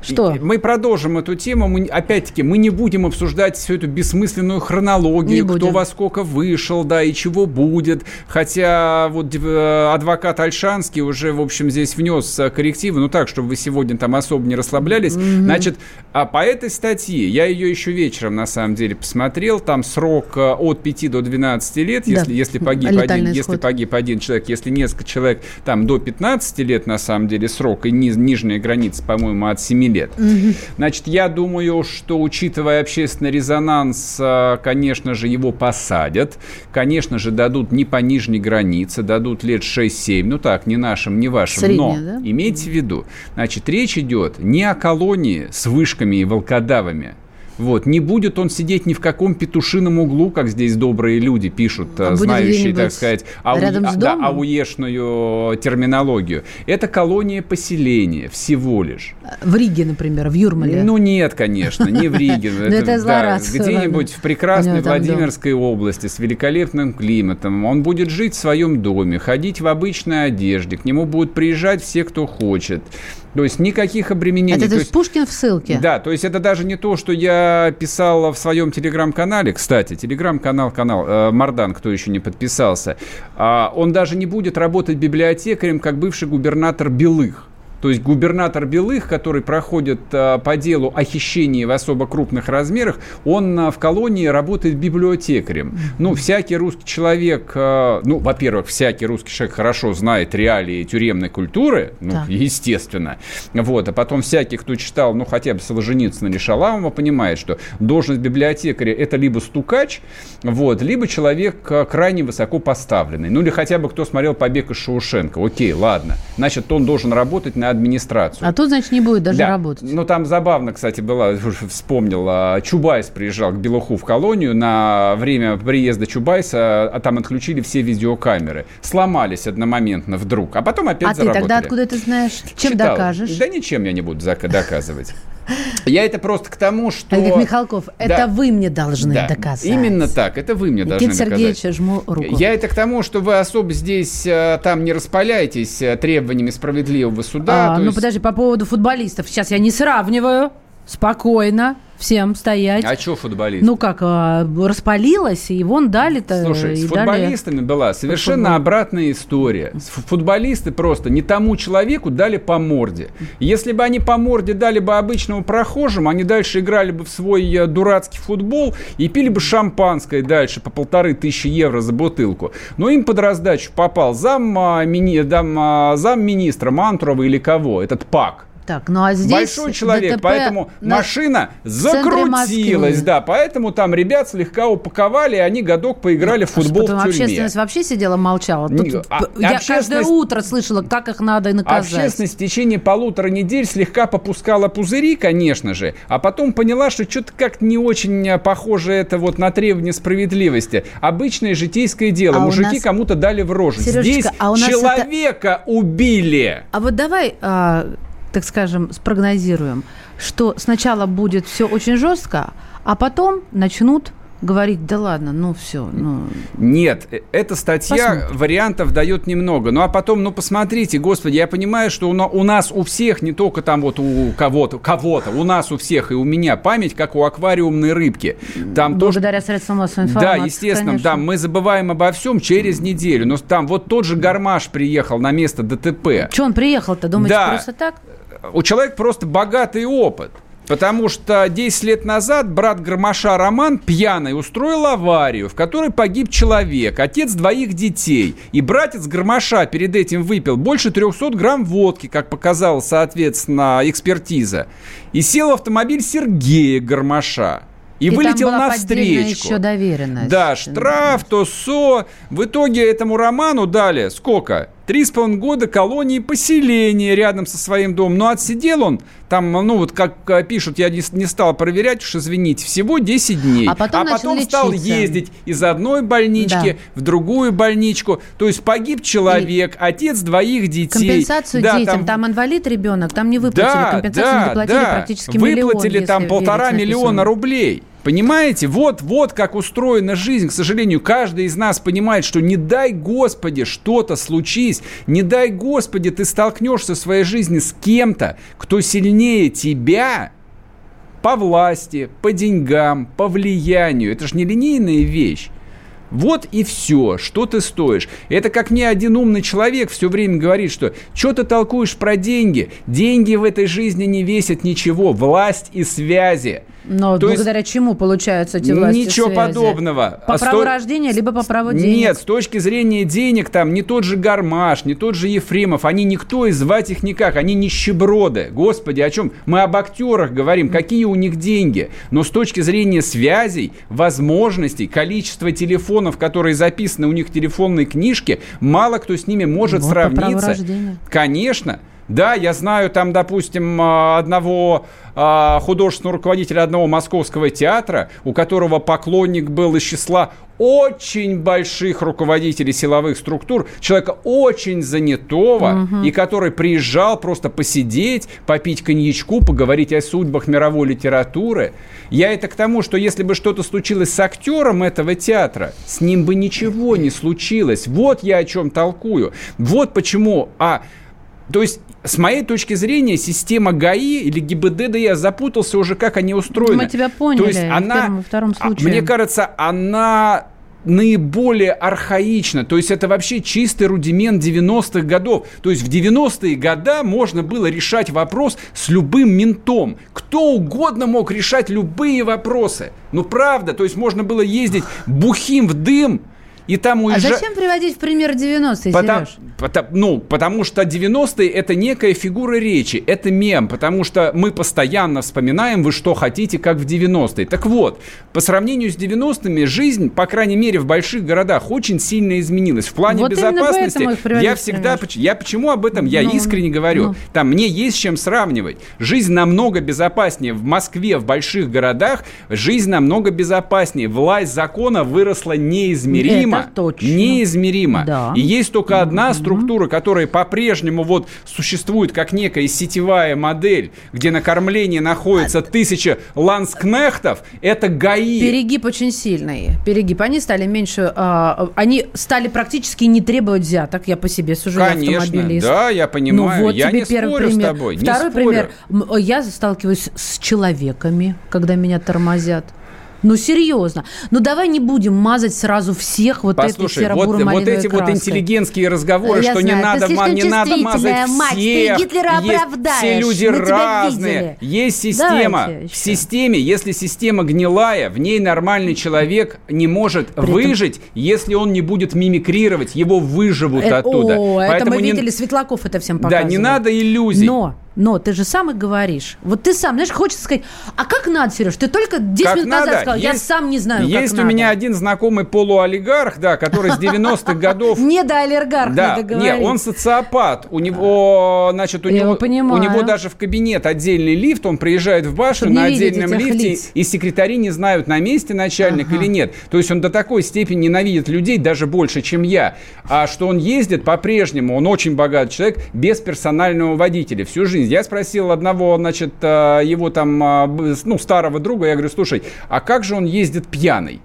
C: что?
B: Мы продолжим эту тему. Мы, опять-таки, мы не будем обсуждать всю эту бессмысленную хронологию, кто во сколько вышел, да, и чего будет. Хотя вот э, адвокат Альшанский уже, в общем, здесь внес э, коррективы, ну так, чтобы вы сегодня там особо не расслаблялись. Mm-hmm. Значит, а по этой статье, я ее еще вечером, на самом деле, посмотрел, там срок э, от 5 до 12 лет, да. если, если, погиб один, если погиб один человек, если несколько человек, там до 15 лет, на самом деле, срок, и низ, нижняя граница, по-моему, от 7 лет. Значит, я думаю, что, учитывая общественный резонанс, а, конечно же, его посадят. Конечно же, дадут не по нижней границе, дадут лет 6-7. Ну так, не нашим, не вашим. Средняя, Но да? имейте в виду, значит, речь идет не о колонии с вышками и волкодавами, Вот. Не будет он сидеть ни в каком петушином углу, как здесь добрые люди пишут,
C: А
B: знающие, так сказать, ау,
C: с
B: да, ауешную терминологию. Это колония поселения всего лишь.
C: В Риге, например, в Юрмале.
B: Ну нет, конечно, не в Риге.
C: Ну,
B: Где-нибудь в прекрасной. Владимирской области с великолепным климатом. Он будет жить в своем доме, ходить в обычной одежде. К нему будут приезжать все, кто хочет. То есть никаких обременений.
C: Это,
B: То
C: есть Пушкин в ссылке.
B: да, то есть это даже не то, что я писал в своем телеграм-канале. Кстати, телеграм-канал, канал э, Мардан, кто еще не подписался. А, он даже не будет работать библиотекарем, как бывший губернатор Белых. То есть губернатор Белых, который проходит а, по делу о хищении в особо крупных размерах, он а, в колонии работает библиотекарем. Ну, всякий русский человек, а, ну, во-первых, всякий русский человек хорошо знает реалии тюремной культуры, ну,
C: Так.
B: естественно. Вот, а потом всякий, кто читал, ну, хотя бы Солженицына или Шаламова, понимает, что должность библиотекаря – это либо стукач, вот, либо человек крайне высоко поставленный. Ну, или хотя бы кто смотрел «Побег из Шоушенка». Окей, ладно. Значит, он должен работать на администрацию.
C: А тут, значит, не будет даже
B: Да.
C: работать.
B: Ну, там забавно, кстати, было, уже вспомнил, а, Чубайс приезжал к Белуху в колонию, на время приезда Чубайса, а там отключили все видеокамеры. Сломались одномоментно вдруг, а потом опять
C: А ты
B: заработали.
C: тогда откуда ты знаешь? Чем
B: Читал.
C: докажешь?
B: Да ничем я не буду доказывать. Я это просто к тому, что...
C: Говорит, Михалков, это
B: Да.
C: вы мне должны
B: Да,
C: доказать.
B: Именно так, это вы мне должны
C: Никита
B: доказать.
C: Жму руку.
B: Я это к тому, что вы особо здесь э, там не распаляетесь э, требованиями справедливого суда.
C: А, ну
B: есть-
C: подожди, по поводу футболистов. Сейчас я не сравниваю. Спокойно. Всем стоять.
B: А что футболист?
C: Ну как, а, распалилась, и вон дали-то.
B: Слушай, с
C: дали-
B: футболистами была совершенно
C: футбол.
B: обратная история. Футболисты просто не тому человеку дали по морде. Если бы они по морде дали бы обычному прохожему, они дальше играли бы в свой э, дурацкий футбол и пили бы шампанское дальше по полторы тысячи евро за бутылку. Но им под раздачу попал зам, а, мини, дам, а, замминистра Мантурова или кого, этот ПАК.
C: Так, ну а здесь
B: Большой человек,
C: ДТП
B: поэтому
C: на-
B: машина закрутилась, да, поэтому там ребят слегка упаковали, и они годок поиграли в футбол
C: Потом
B: в тюрьме.
C: общественность вообще сидела, молчала. Тут,
B: а-
C: я
B: общественность-
C: каждое утро слышала, как их надо наказать.
B: Общественность в течение полутора недель слегка попускала пузыри, конечно же, а потом поняла, что что-то как не очень а, похоже это вот на требование справедливости. Обычное житейское дело.
C: А
B: Мужики
C: нас-
B: кому-то дали в рожу.
C: Сережечка,
B: Здесь
C: а у нас это-
B: человека убили.
C: А вот давай, а, так скажем, спрогнозируем, что сначала будет все очень жестко, а потом начнут говорить, да ладно, ну все, ну...
B: Нет, э, эта статья
C: Посмотрим.
B: вариантов дает немного. Ну а потом, ну посмотрите, господи, я понимаю, что у, на- у нас у всех, не только там вот у кого-то, кого-то, у нас у всех и у меня память, как у аквариумной рыбки. Там то,
C: Благодаря средствам массовой информации,
B: да, естественно,
C: конечно.
B: да, мы забываем обо всем через неделю. Но там вот тот же Гармаш приехал на место ДТП.
C: Че он приехал-то, думаете,
B: Да.
C: просто так?
B: У человека просто богатый опыт. Потому что 10 лет назад брат Громаша Роман пьяный устроил аварию, в которой погиб человек, отец двоих детей. И братец Громаша перед этим выпил больше 300 грамм водки, как показала, соответственно, экспертиза. И сел в автомобиль Сергея Громаша. И,
C: там
B: вылетел
C: была
B: на
C: поддельная
B: встречку.
C: еще доверенность.
B: Да, штраф, то СО. В итоге этому роману дали сколько? Три с половиной года колонии поселения рядом со своим домом. Но отсидел он там, ну вот как э, пишут, я не, не стал проверять, уж извините, всего 10 дней.
C: А потом начал
B: стал
C: лечиться.
B: ездить из одной больнички в другую больничку. То есть погиб человек, отец двоих детей.
C: Компенсацию
B: Да,
C: детям, там... инвалид ребенок, там не выплатили
B: да,
C: компенсацию,
B: да,
C: не доплатили
B: да.
C: практически миллион.
B: Выплатили там полтора миллиона рублей. Понимаете? Вот, вот как устроена жизнь. К сожалению, каждый из нас понимает, что не дай Господи что-то случись, не дай Господи ты столкнешься в своей жизни с кем-то, кто сильнее тебя по власти, по деньгам, по влиянию. Это же не линейная вещь. Вот и все, что ты стоишь. Это как мне один умный человек все время говорит, что что ты толкуешь про деньги? Деньги в этой жизни не весят ничего. Власть и связи.
C: Но
B: То есть-
C: благодаря чему получаются эти власти
B: Ничего
C: связи?
B: подобного.
C: По
B: А
C: праву
B: той-
C: рождения, либо по праву денег.
B: Нет, с точки зрения денег там не тот же Гармаш, не тот же Ефремов, они никто и звать их никак, они нищеброды. Господи, о чем? Мы об актерах говорим, какие у них деньги. Но с точки зрения связей, возможностей, количества телефонов, которые записаны у них в телефонной книжке, мало кто с ними может
C: Вот по праву
B: сравниться.
C: рождения.
B: Конечно. Да, я знаю там, допустим, а, одного а, художественного руководителя одного московского театра, у которого поклонник был из числа очень больших руководителей силовых структур, человека очень занятого, угу. и который приезжал просто посидеть, попить коньячку, поговорить о судьбах мировой литературы. Я это к тому, что если бы что-то случилось с актером этого театра, с ним бы ничего не случилось. Вот я о чем толкую. Вот почему... А, то есть с моей точки зрения, система ГАИ или ГИБДД, я запутался уже, как они устроены.
C: Мы тебя поняли
B: То есть она,
C: в первом, втором а, случае.
B: Мне кажется, она наиболее архаична. То есть это вообще чистый рудимент 90-х годов. То есть в 90-е годы можно было решать вопрос с любым ментом. Кто угодно мог решать любые вопросы. Ну правда, то есть можно было ездить бухим в дым, и там уезжать...
C: А зачем приводить в пример 90-е, потому,
B: потому, Ну, потому что 90-е – это некая фигура речи, это мем, потому что мы постоянно вспоминаем, вы что хотите, как в 90-е. Так вот, по сравнению с 90-ми, жизнь, по крайней мере, в больших городах очень сильно изменилась. В плане
C: вот
B: безопасности я всегда... Я почему об этом? Я ну, искренне говорю. Ну. Там мне есть с чем сравнивать. Жизнь намного безопаснее. В Москве, в больших городах жизнь намного безопаснее. Власть закона выросла неизмеримо неизмеримо. Неизмеримо. Да. И есть только одна структура, которая по-прежнему вот существует как некая сетевая модель, где на кормлении находится тысяча ланскнехтов, это ГАИ.
C: Перегиб очень сильный. Перегиб. Они стали меньше... Э, они стали практически не требовать взяток. Я по себе сужу,
B: Конечно, да, я понимаю. Ну, вот я тебе не
C: первый
B: спорю
C: пример.
B: с тобой.
C: Второй пример. Я сталкиваюсь с человеками, когда меня тормозят. Ну, серьезно. Ну, давай не будем мазать сразу всех вот
B: Послушай,
C: этой
B: вот, вот эти краской. вот интеллигентские разговоры, Я что знаю, не надо, не надо мазать
C: мать,
B: всех.
C: Ты Гитлера есть,
B: все люди Мы разные. Есть система. В системе, если система гнилая, в ней нормальный человек не может При выжить, этом... если он не будет мимикрировать, его выживут
C: это,
B: оттуда.
C: О, Поэтому это мы не... видели, Светлаков это всем показывает.
B: Да, не надо иллюзий.
C: Но но ты же сам и говоришь. Вот ты сам, знаешь, хочется сказать, а как надо, Сереж? Ты только 10 как минут надо. назад сказал, есть, я сам не знаю,
B: Есть у
C: надо.
B: меня один знакомый полуолигарх, да, который с 90-х годов...
C: Не до олигарх,
B: да, нет, он социопат. У него, значит, у него, у него даже в кабинет отдельный лифт, он приезжает в башню на отдельном лифте, и секретари не знают, на месте начальник или нет. То есть он до такой степени ненавидит людей, даже больше, чем я. А что он ездит по-прежнему, он очень богатый человек, без персонального водителя всю жизнь. Я спросил одного, значит, э, его там, э, ну, старого друга, я говорю, слушай, а как же он ездит пьяный?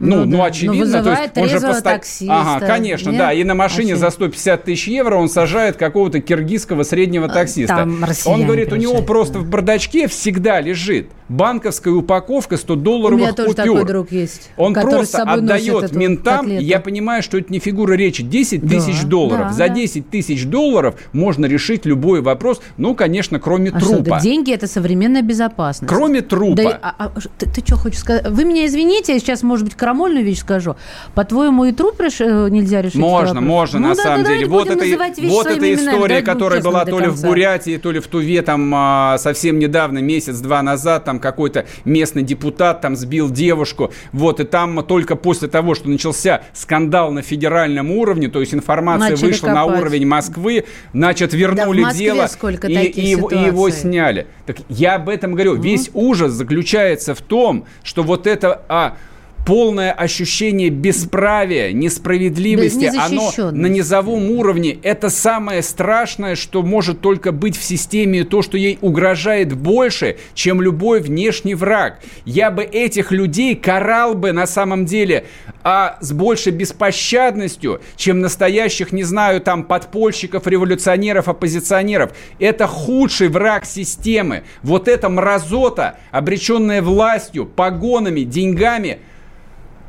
B: Ну, ну, да. ну очевидно,
C: то есть он же поста... таксиста.
B: Ага, конечно, нет? да. И на машине Очень... за 150 тысяч евро он сажает какого-то киргизского среднего а, таксиста. Там он говорит, у него просто в бардачке всегда лежит банковская упаковка 100 долларовых купюр. У меня тоже
C: купюр. такой друг есть.
B: Он просто отдает ментам, я понимаю, что это не фигура речи, 10 да, тысяч долларов. Да, За да. 10 тысяч долларов можно решить любой вопрос, ну, конечно, кроме а трупа. Что,
C: да, деньги – это современная безопасность.
B: Кроме трупа. Да,
C: а, а, ты, ты что хочешь сказать? Вы меня извините, я сейчас, может быть, крамольную вещь скажу. По-твоему, и труп реш... Э, нельзя решить?
B: Можно, можно, ну, на да, самом да, деле. Вот это, вот эта история, которая была то ли в Бурятии, то ли в Туве, там, а, совсем недавно, месяц-два назад, там какой-то местный депутат там сбил девушку, вот, и там только после того, что начался скандал на федеральном уровне, то есть информация Начали вышла копать. на уровень Москвы, значит, вернули да, дело и, и, и его сняли. Так я об этом говорю. Угу. Весь ужас заключается в том, что вот это... А, полное ощущение бесправия, несправедливости, оно на низовом уровне. Это самое страшное, что может только быть в системе, то, что ей угрожает больше, чем любой внешний враг. Я бы этих людей карал бы на самом деле а с большей беспощадностью, чем настоящих, не знаю, там, подпольщиков, революционеров, оппозиционеров. Это худший враг системы. Вот эта мразота, обреченная властью, погонами, деньгами –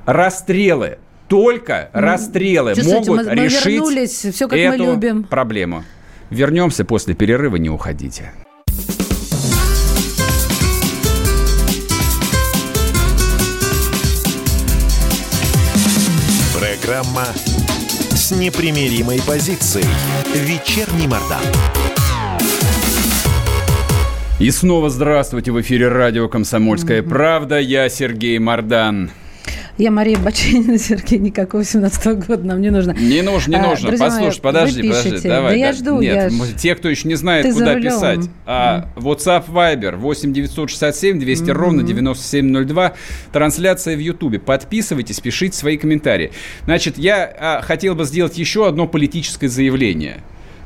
B: расстрелы, только расстрелы могут мы, решить мы вернулись,
C: все как эту мы любим.
B: проблему. Вернемся после перерыва, не уходите.
A: Программа с непримиримой позицией. Вечерний Мордан.
B: И снова здравствуйте в эфире радио «Комсомольская правда». Я Сергей Мордан.
C: Я Мария Баченина, Сергей Никаков, 17 года, нам не нужно.
B: Не нужно, не
C: А,
B: нужно.
C: друзья
B: Послушай,
C: мои,
B: подожди,
C: вы
B: подожди, давай.
C: Да я жду,
B: Нет,
C: я
B: те, кто еще не знает,
C: Ты
B: куда писать. А, WhatsApp Viber 8 967 200 ровно 9702. Трансляция в Ютубе. Подписывайтесь, пишите свои комментарии. Значит, я а, хотел бы сделать еще одно политическое заявление.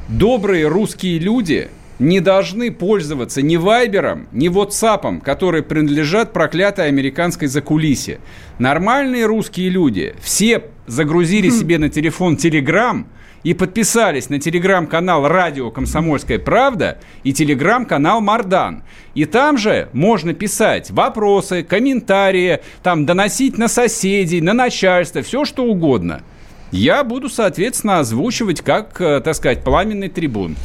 B: Добрые русские люди не должны пользоваться ни Вайбером, ни Ватсапом, которые принадлежат проклятой американской закулисе. Нормальные русские люди все загрузили себе на телефон Телеграм и подписались на телеграм-канал «Радио Комсомольская правда» и телеграм-канал «Мардан». И там же можно писать вопросы, комментарии, там доносить на соседей, на начальство, все что угодно. Я буду, соответственно, озвучивать как, э, так сказать, пламенный трибун.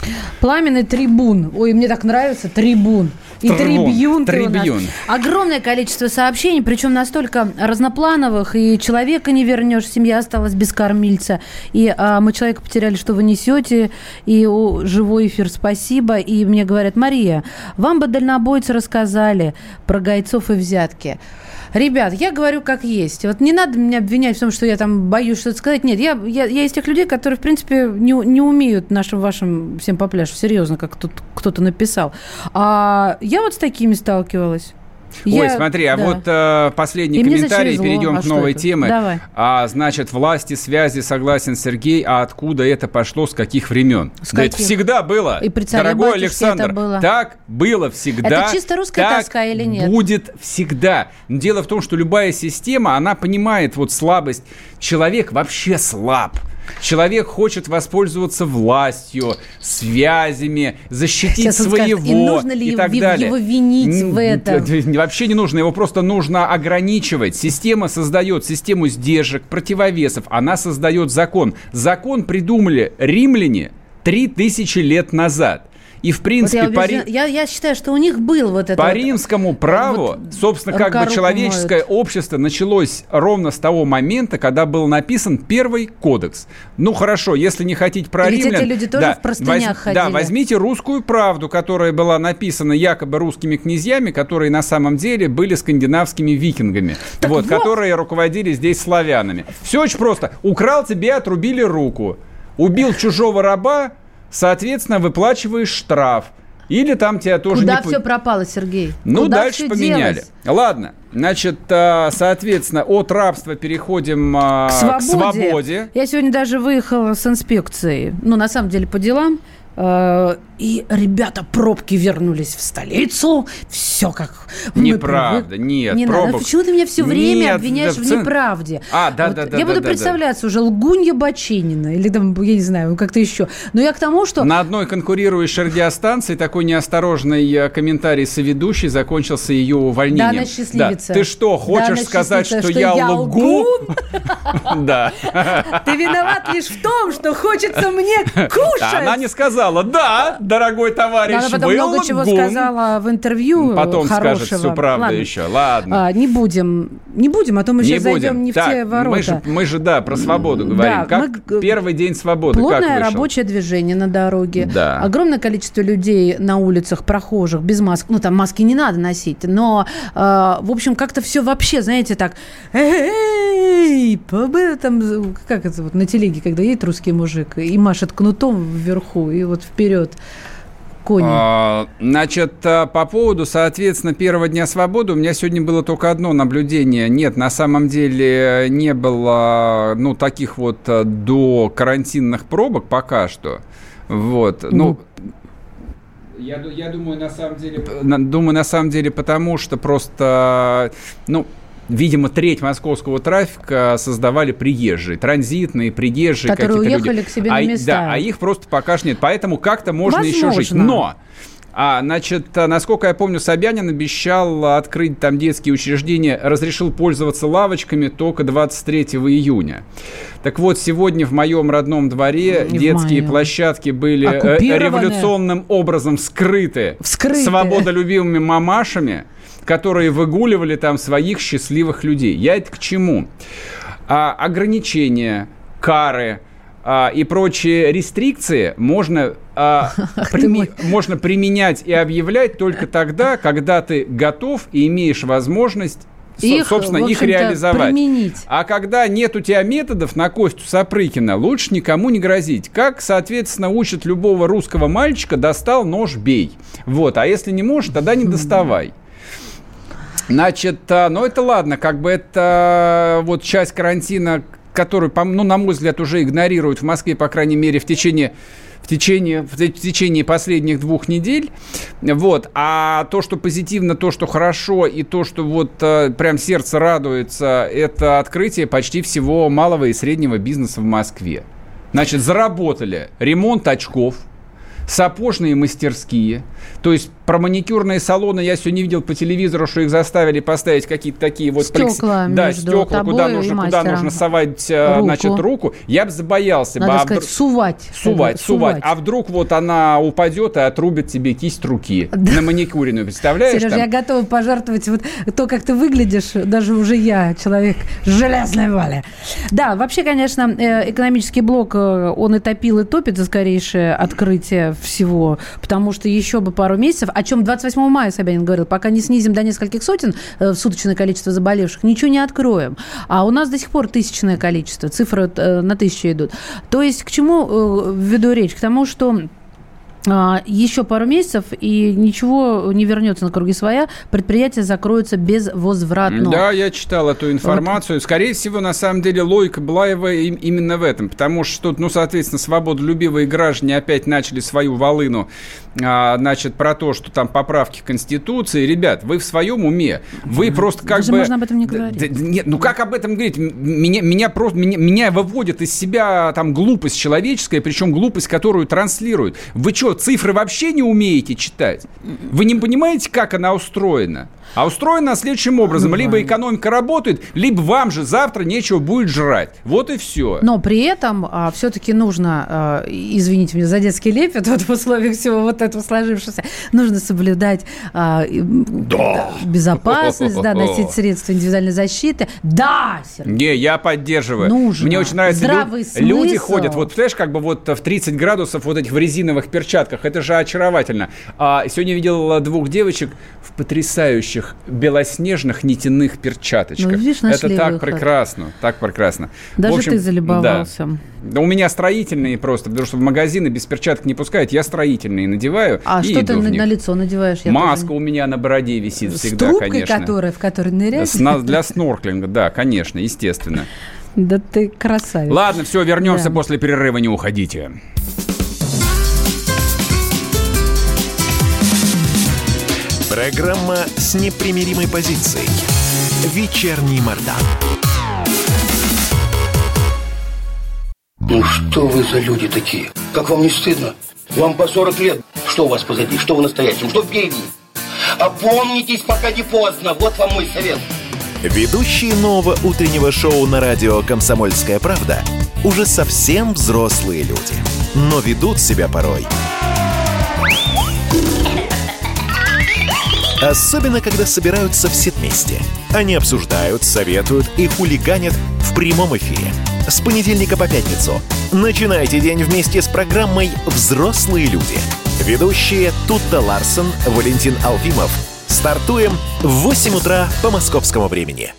C: Пламенный трибун. Ой, мне так нравится трибун. И
B: Трибун,
C: трибьюн. Огромное количество сообщений, причем настолько разноплановых, и человека не вернешь, семья осталась без кормильца, и а, мы человека потеряли, что вы несете, и о, живой эфир, спасибо. И мне говорят, Мария, вам бы дальнобойцы рассказали про гайцов и взятки. Ребят, я говорю как есть. Вот не надо меня обвинять в том, что я там боюсь что-то сказать. Нет, я, я, я из тех людей, которые, в принципе, не, не умеют нашим вашим всем по пляжу. Серьезно, как тут кто-то написал. А я вот с такими сталкивалась.
B: Ой,
C: Я-
B: смотри, а
C: да.
B: вот э, последний
C: И
B: комментарий, перейдем
C: А
B: к новой
C: это?
B: теме.
C: Давай.
B: А, значит, власти, связи, согласен Сергей, а откуда это пошло, с каких времен?
C: С
B: да это
C: каких?
B: всегда было,
C: И при
B: дорогой Александр.
C: это было.
B: Так было всегда.
C: Это чисто русская
B: так
C: тоска или нет?
B: будет всегда. Но Дело в том, что любая система, она понимает вот слабость. Человек вообще слаб. Человек хочет воспользоваться властью, связями, защитить
C: Сейчас он скажет,
B: своего
C: и нужно ли
B: и
C: его-
B: так
C: его
B: далее.
C: винить
B: Н-
C: в этом?
B: Вообще не нужно, его просто нужно ограничивать. Система создает систему сдержек, противовесов, она создает закон. Закон придумали римляне 3000 лет назад. И, в
C: Вот
B: принципе,
C: я,
B: по,
C: убеждена-
B: ри-
C: я, я считаю, что у них был вот это
B: по
C: вот-
B: римскому праву,
C: вот
B: собственно, как бы человеческое
C: моет.
B: общество началось ровно с того момента, когда был написан первый кодекс. Ну, хорошо, если не хотите про
C: ведь
B: римлян...
C: эти люди тоже в простынях ходили.
B: Да, возьмите русскую правду, которая была написана якобы русскими князьями, которые на самом деле были скандинавскими викингами, вот,
C: вот.
B: которые руководили здесь славянами. Все очень просто. Украл тебе, отрубили руку. Убил чужого раба, соответственно, выплачиваешь штраф. Или там тебя тоже
C: Куда
B: не...
C: все пропало, Сергей?
B: ну,
C: Куда
B: дальше поменяли.
C: делось?
B: Ладно, значит, а, соответственно, от рабства переходим а,
C: К
B: к
C: свободе.
B: свободе.
C: Я сегодня даже выехала с инспекцией. Ну, на самом деле, по делам. Э, И ребята, пробки вернулись в столицу. Все как
B: Неправда,
C: привык-
B: нет,
C: Не надо.
B: пробок-
C: Почему ты меня все время
B: Нет,
C: обвиняешь
B: да,
C: в неправде?
B: А, да,
C: Вот
B: да, да,
C: Я
B: да,
C: буду
B: да, да.
C: представляться уже Лгунья Бочинина. Или там, я не знаю, как-то еще. Но я к тому, что...
B: На одной конкурирующей радиостанции такой неосторожный э, комментарий соведущей закончился ее увольнением.
C: Да, она счастливица.
B: Да. Ты что,
C: Да,
B: хочешь
C: она
B: сказать, что,
C: счастливица,
B: я,
C: что я
B: лгу? Да.
C: Ты виноват лишь в том, что хочется мне кушать.
B: Она не сказала, да, дорогой товарищ,
C: она потом много чего
B: лгун».
C: сказала в интервью
B: Потом
C: хорошего.
B: скажет всю правду
C: Ладно.
B: еще. Ладно.
C: А, не будем, не будем, а то мы
B: не
C: сейчас
B: будем.
C: зайдем не в
B: так,
C: те ворота.
B: Мы же, мы же, да, про свободу
C: Да,
B: говорим. Как
C: мы
B: первый день свободы, как
C: Плотное
B: вышел?
C: рабочее движение на дороге.
B: Да.
C: Огромное количество людей на улицах, прохожих, без масок. Ну, там маски не надо носить. Но, э, в общем, как-то все вообще, знаете, так... Эй, там, как это вот на телеге, когда едет русский мужик и машет кнутом вверху, и вот вперед кони.
B: А, Значит, а, по поводу, соответственно, первого дня свободы у меня сегодня было только одно наблюдение. Нет, на самом деле не было, ну, таких вот а, до карантинных пробок пока что. Вот, ну... Я, ду- я думаю, на самом деле... на- Думаю, на самом деле, потому что просто, ну, видимо, треть московского трафика создавали приезжие, транзитные, приезжие
C: Которые уехали
B: люди.
C: к себе на
B: А
C: места.
B: Да, а их просто пока что нет. Поэтому как-то можно еще жить.
C: Возможно.
B: Но а, значит, а, насколько я помню, Собянин обещал а, открыть там детские учреждения, разрешил пользоваться лавочками только 23 июня. Так вот, сегодня в моем родном дворе
C: Не
B: детские
C: моем.
B: площадки были э, революционным образом вскрыты,
C: Вскрыты.
B: свободолюбимыми мамашами, которые выгуливали там своих счастливых людей. Я это к чему? А, ограничения, кары, а, и прочие рестрикции можно, а, прими- можно применять и объявлять только тогда, когда ты готов и имеешь возможность
C: их,
B: собственно, их реализовать. Применить. А когда нет у тебя методов на Костю Сапрыкина, лучше никому не грозить. Как, соответственно, учат любого русского мальчика, достал нож, бей. Вот, а если не можешь, тогда не доставай. Значит, а, ну это ладно, как бы это вот часть карантина, которую, ну, на мой взгляд, уже игнорируют в Москве, по крайней мере, в течение в течение, в течение последних двух недель. Вот. А то, что позитивно, то, что хорошо, и то, что вот э, прям сердце радуется, это открытие почти всего малого и среднего бизнеса в Москве. Значит, заработали ремонт очков, сапожные мастерские. То есть про маникюрные салоны я сегодня видел по телевизору, что их заставили поставить какие-то такие вот...
C: Стекла
B: Да, стекла, куда нужно, куда нужно совать э, руку. значит, руку. Я бы забоялся.
C: Надо
B: бы,
C: сказать, а... сувать.
B: Сувать, сувать. А вдруг вот она упадет и отрубит тебе кисть руки да. на маникюренную, представляешь?
C: Сереж, я готова пожертвовать вот то, как ты выглядишь, даже уже я, человек с железной воли. Да, вообще, конечно, э, экономический блок, э, он и топил, и топит за скорейшее открытие всего, потому что еще бы пару месяцев, о чем 28 мая Собянин говорил, пока не снизим до нескольких сотен э, суточное количество заболевших, ничего не откроем. А у нас до сих пор тысячное количество, цифры э, на тысячу идут. То есть к чему э, веду речь? К тому, что еще пару месяцев, и ничего не вернется на круги своя, предприятие закроется безвозвратно.
B: Да, я читал эту информацию. Вот. Скорее всего, на самом деле, логика Блаева именно в этом, потому что ну, соответственно, свободолюбивые граждане опять начали свою волыну, а, значит, про то, что там поправки Конституции. Ребят, вы в своем уме. Вы просто как
C: Даже
B: бы...
C: можно об этом не говорить. Да,
B: нет, ну как об этом говорить? Меня, меня просто... Меня, меня выводит из себя там глупость человеческая, причем глупость, которую транслируют. Вы что, цифры вообще не умеете читать? Вы не понимаете, как она устроена? А устроена следующим образом. Ну, либо экономика работает, либо вам же завтра нечего будет жрать. Вот и все.
C: Но при этом а, все-таки нужно, а, извините меня за детский лепет, вот в условиях всего вот этого сложившегося, нужно соблюдать а, да. безопасность, да, носить средства индивидуальной защиты. Да,
B: Сергей. Не, я поддерживаю.
C: Нужно.
B: Мне очень нравится. Здравый люд, смысл. Люди ходят, вот, знаешь, как бы вот в 30 градусов вот этих в резиновых перчатках. Это же очаровательно. А, сегодня видел двух девочек в потрясающих этих белоснежных нитяных перчаточках. Ну, видишь, Это так выход. прекрасно, так прекрасно.
C: Даже общем, ты залюбовался.
B: Да. у меня строительные просто, потому что в магазины без перчаток не пускают. Я строительные надеваю
C: А
B: и
C: что ты на, на лицо надеваешь?
B: Я Маска тоже... у меня на бороде висит С всегда, трубкой, конечно.
C: которая, в которой ныряешь?
B: С, для снорклинга, да, конечно, естественно.
C: Да ты красавец.
B: Ладно, все, вернемся да. после перерыва, не уходите.
A: Программа с непримиримой позицией. Вечерний Мордан.
E: Ну что вы за люди такие? Как вам не стыдно? Вам по 40 лет. Что у вас позади? Что вы настоящем? Что впереди? Опомнитесь, пока не поздно. Вот вам мой совет.
A: Ведущие нового утреннего шоу на радио «Комсомольская правда» уже совсем взрослые люди. Но ведут себя порой Особенно, когда собираются все вместе. Они обсуждают, советуют и хулиганят в прямом эфире. С понедельника по пятницу. Начинайте день вместе с программой «Взрослые люди». Ведущие Тутта Ларсон, Валентин Алфимов. Стартуем в 8 утра по московскому времени.